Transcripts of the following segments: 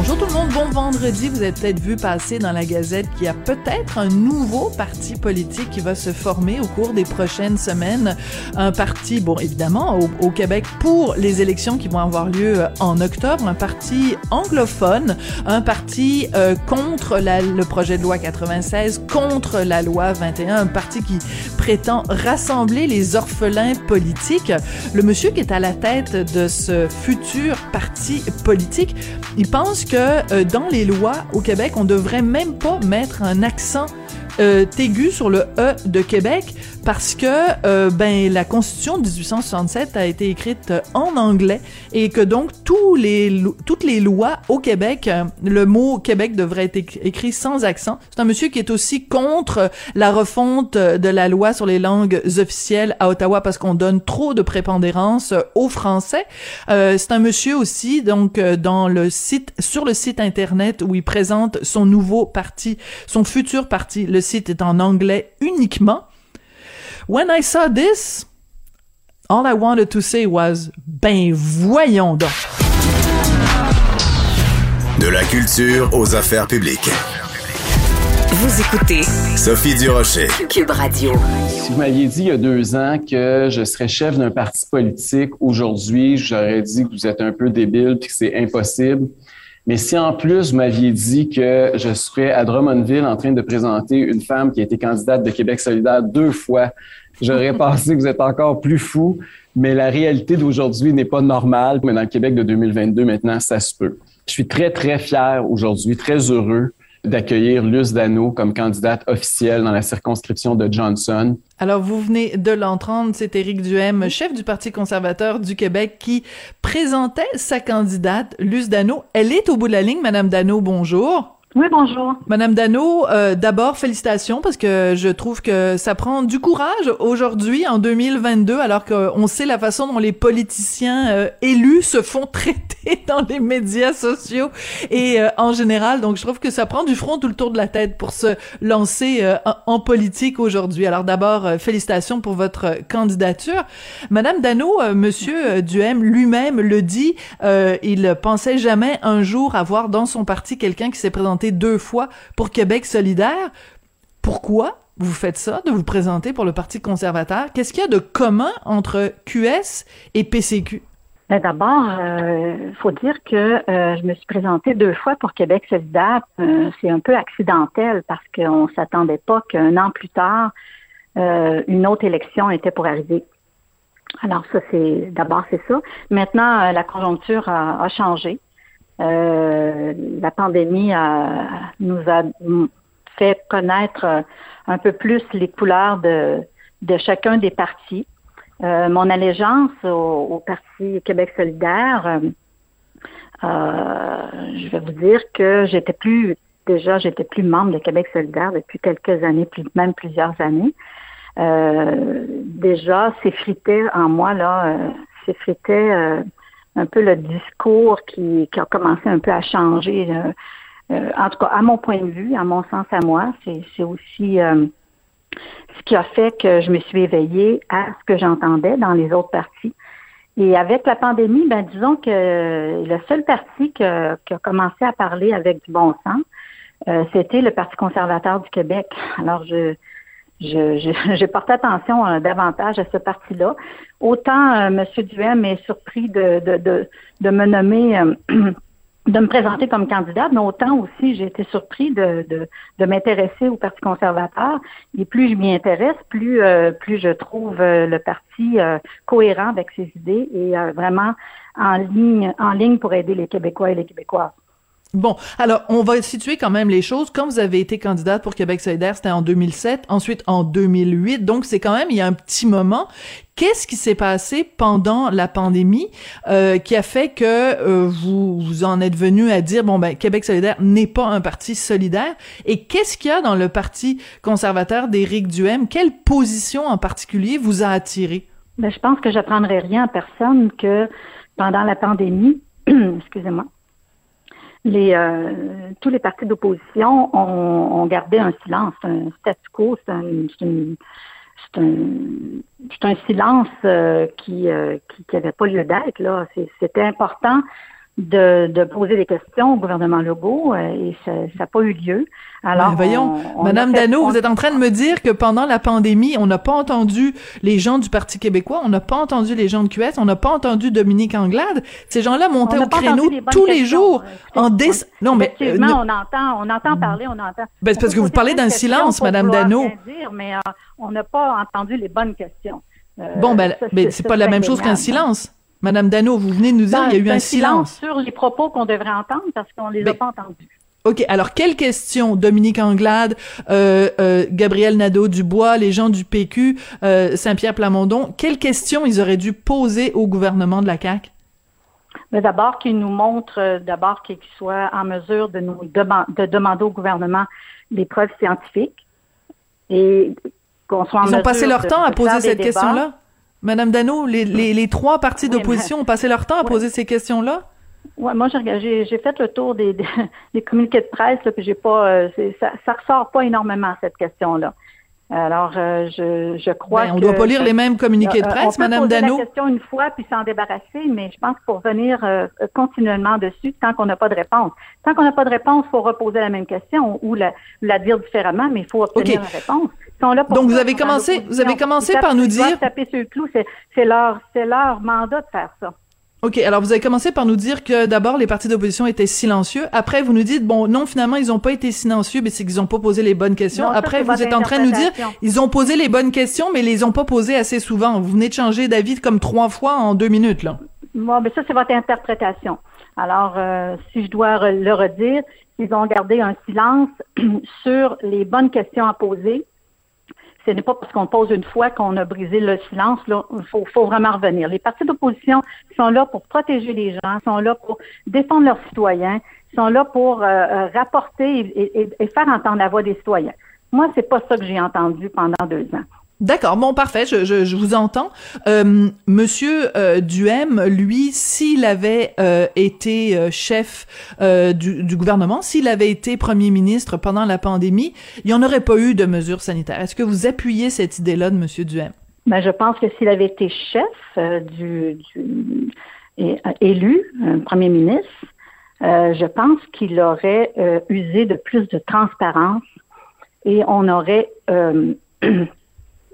Bonjour tout le monde, bon vendredi. Vous avez peut-être vu passer dans la Gazette qu'il y a peut-être un nouveau parti politique qui va se former au cours des prochaines semaines. Un parti, bon évidemment, au, Québec pour les élections qui vont avoir lieu euh, en octobre, un parti anglophone, un parti euh, contre le projet de loi 96, contre la loi 21, un parti qui prétend rassembler les orphelins politiques. Le monsieur qui est à la tête de ce futur parti politique, il pense que euh, dans les lois au Québec, on devrait même pas mettre un accent euh, aigu sur le E de Québec parce que euh, ben la Constitution de 1867 a été écrite en anglais et que donc tous les toutes les lois au Québec, euh, le mot Québec devrait être écrit sans accent. C'est un monsieur qui est aussi contre la refonte de la loi sur les langues officielles à Ottawa parce qu'on donne trop de prépondérance aux Français. Euh, c'est un monsieur aussi donc euh, dans le site sur le site internet où il présente son nouveau parti, son futur parti. Le site est en anglais uniquement. When I saw this, all I wanted to say was, ben voyons donc. De la culture aux affaires publiques. Vous écoutez Sophie Durocher. Cube Radio. Si vous m'aviez dit il y a deux ans que je serais chef d'un parti politique, aujourd'hui, j'aurais dit que vous êtes un peu débile puis que c'est impossible. Mais si en plus vous m'aviez dit que je serais à Drummondville en train de présenter une femme qui a été candidate de Québec solidaire deux fois, j'aurais pensé que vous êtes encore plus fou. Mais la réalité d'aujourd'hui n'est pas normale. Mais dans le Québec de 2022, maintenant, ça se peut. Je suis très, très fier aujourd'hui, très heureux d'accueillir Luce Dano comme candidate officielle dans la circonscription de Johnson. Alors, vous venez de l'entendre, c'est Éric Duhem, chef du Parti conservateur du Québec, qui présentait sa candidate, Luce Dano. Elle est au bout de la ligne. Madame Dano, bonjour. Oui, bonjour. Madame Dano, euh, d'abord félicitations parce que je trouve que ça prend du courage aujourd'hui en 2022 alors qu'on sait la façon dont les politiciens euh, élus se font traiter dans les médias sociaux et euh, en général. Donc je trouve que ça prend du front tout le tour de la tête pour se lancer en, politique aujourd'hui. Alors d'abord félicitations pour votre candidature. Madame Dano, monsieur Duhem lui-même le dit, il pensait jamais un jour avoir dans son parti quelqu'un qui s'est présenté deux fois pour Québec solidaire. Pourquoi vous faites ça, de vous présenter pour le Parti conservateur? Qu'est-ce qu'il y a de commun entre QS et PCQ? Ben, d'abord, il euh, faut dire que euh, je me suis présentée deux fois pour Québec solidaire. Euh, c'est un peu accidentel parce qu'on ne s'attendait pas qu'un an plus tard, une autre élection était pour arriver. Alors ça, c'est d'abord c'est ça. Maintenant, la conjoncture a changé. Euh, la pandémie nous a fait connaître un peu plus les couleurs de, de chacun des partis. Euh, mon allégeance au, Parti Québec solidaire, euh, je vais vous dire que j'étais plus déjà j'étais plus membre de Québec solidaire depuis quelques années, plus, même plusieurs années. déjà, s'effritait en moi là, s'effritait un peu le discours qui, a commencé un peu à changer. Euh, euh, en tout cas, à mon point de vue, à mon sens à moi, c'est aussi euh, ce qui a fait que je me suis éveillée à ce que j'entendais dans les autres partis. Et avec la pandémie, ben disons que le seul parti qui a commencé à parler avec du bon sens, c'était le Parti conservateur du Québec. Alors, je, je, j'ai porté attention euh, davantage à ce parti-là. Autant euh, M. Duhem est surpris de, de, de, de me nommer, euh, de me présenter comme candidate, mais autant aussi j'ai été surpris de, de, de m'intéresser au Parti conservateur. Et plus je m'y intéresse, plus, plus je trouve le parti cohérent avec ses idées et vraiment en ligne, en ligne pour aider les Québécois et les Québécoises. Bon, alors on va situer quand même les choses. Quand vous avez été candidate pour Québec solidaire, c'était en 2007, ensuite en 2008, donc c'est quand même il y a un petit moment. Qu'est-ce qui s'est passé pendant la pandémie euh, qui a fait que euh, vous vous en êtes venu à dire bon ben Québec solidaire n'est pas un parti solidaire? Et qu'est-ce qu'il y a dans le parti conservateur d'Éric Duhem? Quelle position en particulier vous a attiré? Ben, je pense que j'apprendrai rien à personne que pendant la pandémie, excusez-moi euh, tous les partis d'opposition ont, gardé un silence, un statu quo, c'est un, un, un, silence euh, qui, euh, qui qui pas lieu d'être. C'était important de, de, poser des questions au gouvernement Legault euh, et ça n'a pas eu lieu. Alors, voyons, Madame Dano, vous êtes en train de me dire que pendant la pandémie, on n'a pas entendu les gens du Parti québécois, on n'a pas entendu les gens de QS, on n'a pas entendu Dominique Anglade. Ces gens-là montaient au créneau tous les jours en dé... Non, mais euh, on entend, on entend parler, on entend. Ben, c'est parce que vous parlez d'un silence, Madame Dano. Dire, mais euh, on n'a pas entendu les bonnes questions. bon, ben, ben c'est pas la même chose qu'un silence. Madame Dano, vous venez de nous dire qu'il y a eu un silence. sur les propos qu'on devrait entendre parce qu'on les a pas entendus. OK. Alors, quelles questions, Dominique Anglade, euh, euh, Gabriel Nadeau-Dubois, les gens du PQ, euh, Saint-Pierre Plamondon, quelles questions ils auraient dû poser au gouvernement de la CAQ? Mais d'abord, qu'ils nous montrent, d'abord qu'ils soient en mesure de nous de demander au gouvernement des preuves scientifiques et qu'on soit en Ils ont passé leur temps à poser cette question-là? Madame Dano, les, les, les trois partis d'opposition ont passé leur temps à poser ces questions-là? Ouais, moi j'ai j'ai fait le tour des, des, communiqués de presse là, puis j'ai pas euh, ça ça ressort pas énormément cette question là. Alors euh, je, je crois ben, on doit pas lire les mêmes communiqués de euh, presse, Madame poser Dano. la question une fois puis s'en débarrasser, mais je pense qu'il faut revenir continuellement dessus tant qu'on n'a pas de réponse. Tant qu'on n'a pas de réponse, il faut reposer la même question ou la, la dire différemment, mais il faut obtenir une réponse. Donc vous avez commencé, vous avez commencé par nous dire. Taper sur le clou, c'est leur, c'est leur mandat de faire ça. OK, alors vous avez commencé par nous dire que d'abord les partis d'opposition étaient silencieux. Après, vous nous dites bon, non, finalement, ils n'ont pas été silencieux, mais c'est qu'ils n'ont pas posé les bonnes questions. Après, vous êtes en train de nous dire ils ont posé les bonnes questions, mais ils les ont pas posées assez souvent. Vous venez de changer d'avis comme trois fois en deux minutes là. Moi, mais ça c'est votre interprétation. Alors, euh, si je dois le redire, ils ont gardé un silence sur les bonnes questions à poser ce n'est pas parce qu'on pose une fois qu'on a brisé le silence. Il faut, faut, vraiment revenir. Les partis d'opposition sont là pour protéger les gens, sont là pour défendre leurs citoyens, sont là pour euh, euh, rapporter et, et, faire entendre la voix des citoyens. Moi, c'est pas ça que j'ai entendu pendant deux ans. D'accord, bon parfait, je, je, vous entends. Euh, Monsieur euh, lui, s'il avait euh, été euh, chef du, du, gouvernement, s'il avait été premier ministre pendant la pandémie, il n'y en aurait pas eu de mesures sanitaires. Est-ce que vous appuyez cette idée-là de Monsieur Duhem? Ben, je pense que s'il avait été chef du, du élu, premier ministre, je pense qu'il aurait usé de plus de transparence et on aurait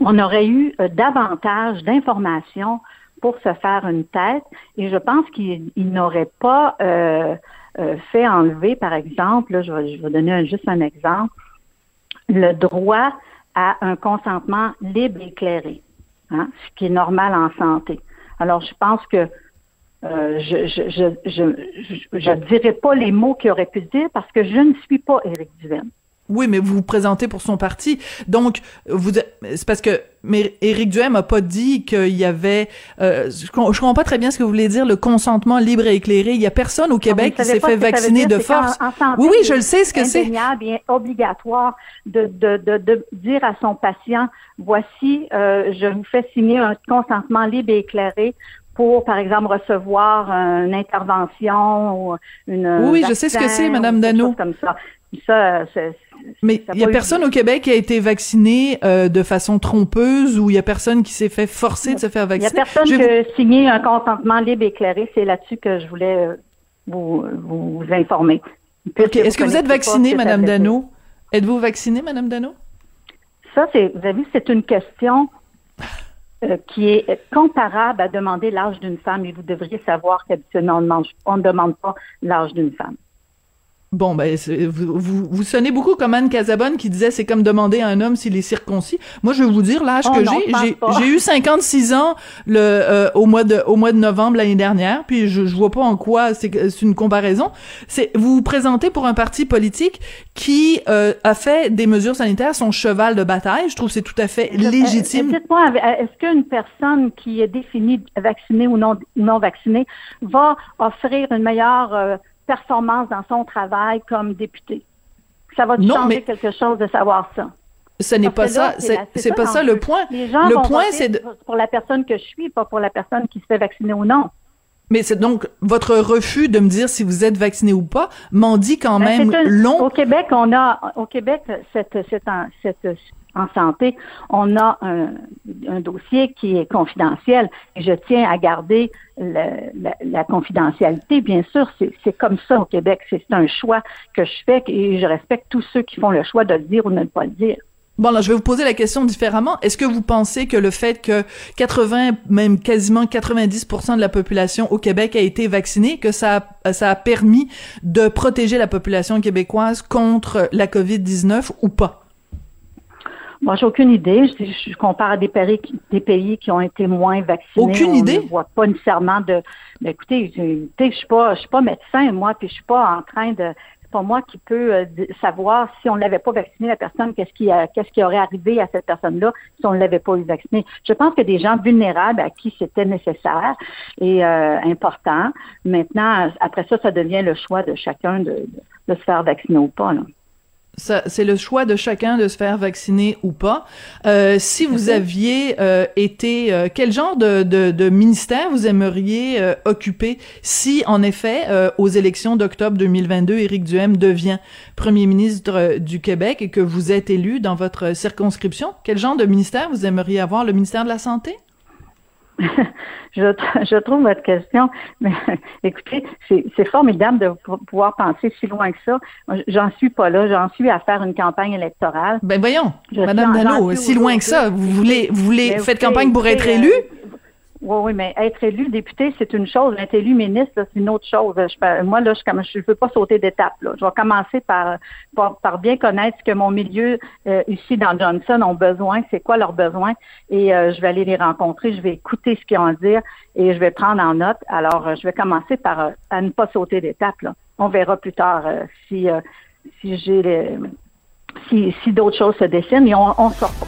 on aurait eu euh, davantage d'informations pour se faire une tête et je pense qu'il n'aurait pas euh, euh, fait enlever, par exemple, je, vais, je vais donner juste un exemple, le droit à un consentement libre et éclairé, hein, ce qui est normal en santé. Alors, je pense que je je, je, je, pas les mots qu'il aurait pu dire parce que je ne suis pas Éric Duvaine. Oui, mais vous vous présentez pour son parti. Donc, vous, c'est parce que mais Éric Duhem a pas dit qu'il y avait. Euh, je, comprends pas très bien ce que vous voulez dire, le consentement libre et éclairé. Il y a personne au Québec qui s'est fait vacciner de force. oui, oui, je le sais ce que c'est. bien obligatoire de, de, de, de, dire à son patient voici, euh, je vous fais signer un consentement libre et éclairé pour, par exemple, recevoir une intervention ou une. Oui, je sais ce que c'est, Madame Dano. Comme ça. Ça, mais il y a personne au Québec qui a été vacciné euh, de façon trompeuse ou il y a personne qui s'est fait forcer de se faire vacciner. Il y a personne qui a signé un consentement libre et éclairé. C'est là-dessus que je voulais euh, vous, vous informer. Est-ce que vous êtes vaccinée, Madame Dano? Êtes-vous vaccinée, Madame Dano? Ça, c'est, vous avez vu, c'est une question euh, qui est comparable à demander l'âge d'une femme et vous devriez savoir qu'habituellement, on ne demande pas l'âge d'une femme. Bon, ben, vous, vous, vous, sonnez beaucoup comme Anne Casabonne qui disait c'est comme demander à un homme s'il est circoncis. Moi, je vais vous dire l'âge oh que j'ai. J'ai eu 56 ans le euh, au mois de au mois de novembre l'année dernière. Puis je, je vois pas en quoi c'est une comparaison. C'est vous vous présentez pour un parti politique qui euh, a fait des mesures sanitaires son cheval de bataille. Je trouve c'est tout à fait légitime. Dites-moi, est-ce qu'une personne qui est définie vaccinée ou non non vaccinée va offrir une meilleure euh, performance dans son travail comme député. Ça va changer quelque chose de savoir ça. Ce n'est pas ça, c'est pas ça le point. Les gens le vont point, c'est pour la personne que je suis, pas pour la personne qui se fait vacciner ou non. Mais c'est donc votre refus de me dire si vous êtes vacciné ou pas m'en dit quand Ben, même un- long. Au Québec, on a au Québec cette, cette, en, cette- en santé, on a un, un dossier qui est confidentiel. Et je tiens à garder le- la, la confidentialité. Bien sûr, c'est comme ça au Québec. C'est un choix que je fais et je respecte tous ceux qui font le choix de le dire ou de ne pas le dire. Bon, là, je vais vous poser la question différemment. Est-ce que vous pensez que le fait que 80, même quasiment 90% de la population au Québec a été vaccinée, que ça a, ça a permis de protéger la population québécoise contre la COVID-19 ou pas? Moi, j'ai aucune idée. Je, je compare à des pays, qui- des pays qui ont été moins vaccinés. Aucune On idée? ne voit pas nécessairement de. Mais écoutez, je, je suis pas, je suis pas médecin moi, puis je suis pas en train de. C'est pas moi qui peux euh, savoir si on l'avait pas vacciné la personne, qu'est-ce qui, a- qu'est-ce qui aurait arrivé à cette personne-là si on ne l'avait pas eu vacciné. Je pense que des gens vulnérables à qui c'était nécessaire et euh, important. Maintenant, après ça, ça devient le choix de chacun de, de, de se faire vacciner ou pas. Là. C'est le choix de chacun de se faire vacciner ou pas. Euh, si vous aviez euh, été, euh, quel genre de, de, de ministère vous aimeriez euh, occuper si, en effet, euh, aux élections d'octobre 2022, Éric Duhem devient premier ministre euh, du Québec et que vous êtes élu dans votre circonscription? Quel genre de ministère vous aimeriez avoir? Le ministère de la Santé? Je, je trouve votre question, mais écoutez, c'est formidable de pou- pouvoir penser si loin que ça. J'en suis pas là. J'en suis à faire une campagne électorale. Ben voyons, Je Madame Dano, si loin que ça, vous voulez, vous voulez, Mais faites campagne pour être écoutez, élu? euh, Oui, oui, mais être élu député, c'est une chose. Être élu ministre, c'est une autre chose. Moi, là, je ne veux pas sauter d'étape. Je vais commencer par, bien connaître ce que mon milieu euh, ici dans Johnson ont besoin, c'est quoi leurs besoins, et euh, je vais aller les rencontrer, je vais écouter ce qu'ils ont à dire et je vais prendre en note. Alors, euh, je vais commencer par à ne pas sauter d'étape. On verra plus tard si, si j'ai les- si, si d'autres choses se dessinent, et on,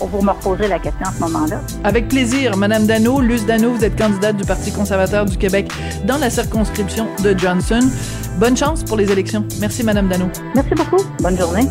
vous me reposerez la question à ce moment-là. Avec plaisir, Madame Dano, Luce Dano, vous êtes candidate du Parti conservateur du Québec dans la circonscription de Johnson. Bonne chance pour les élections. Merci, Madame Dano. Merci beaucoup. Bonne journée.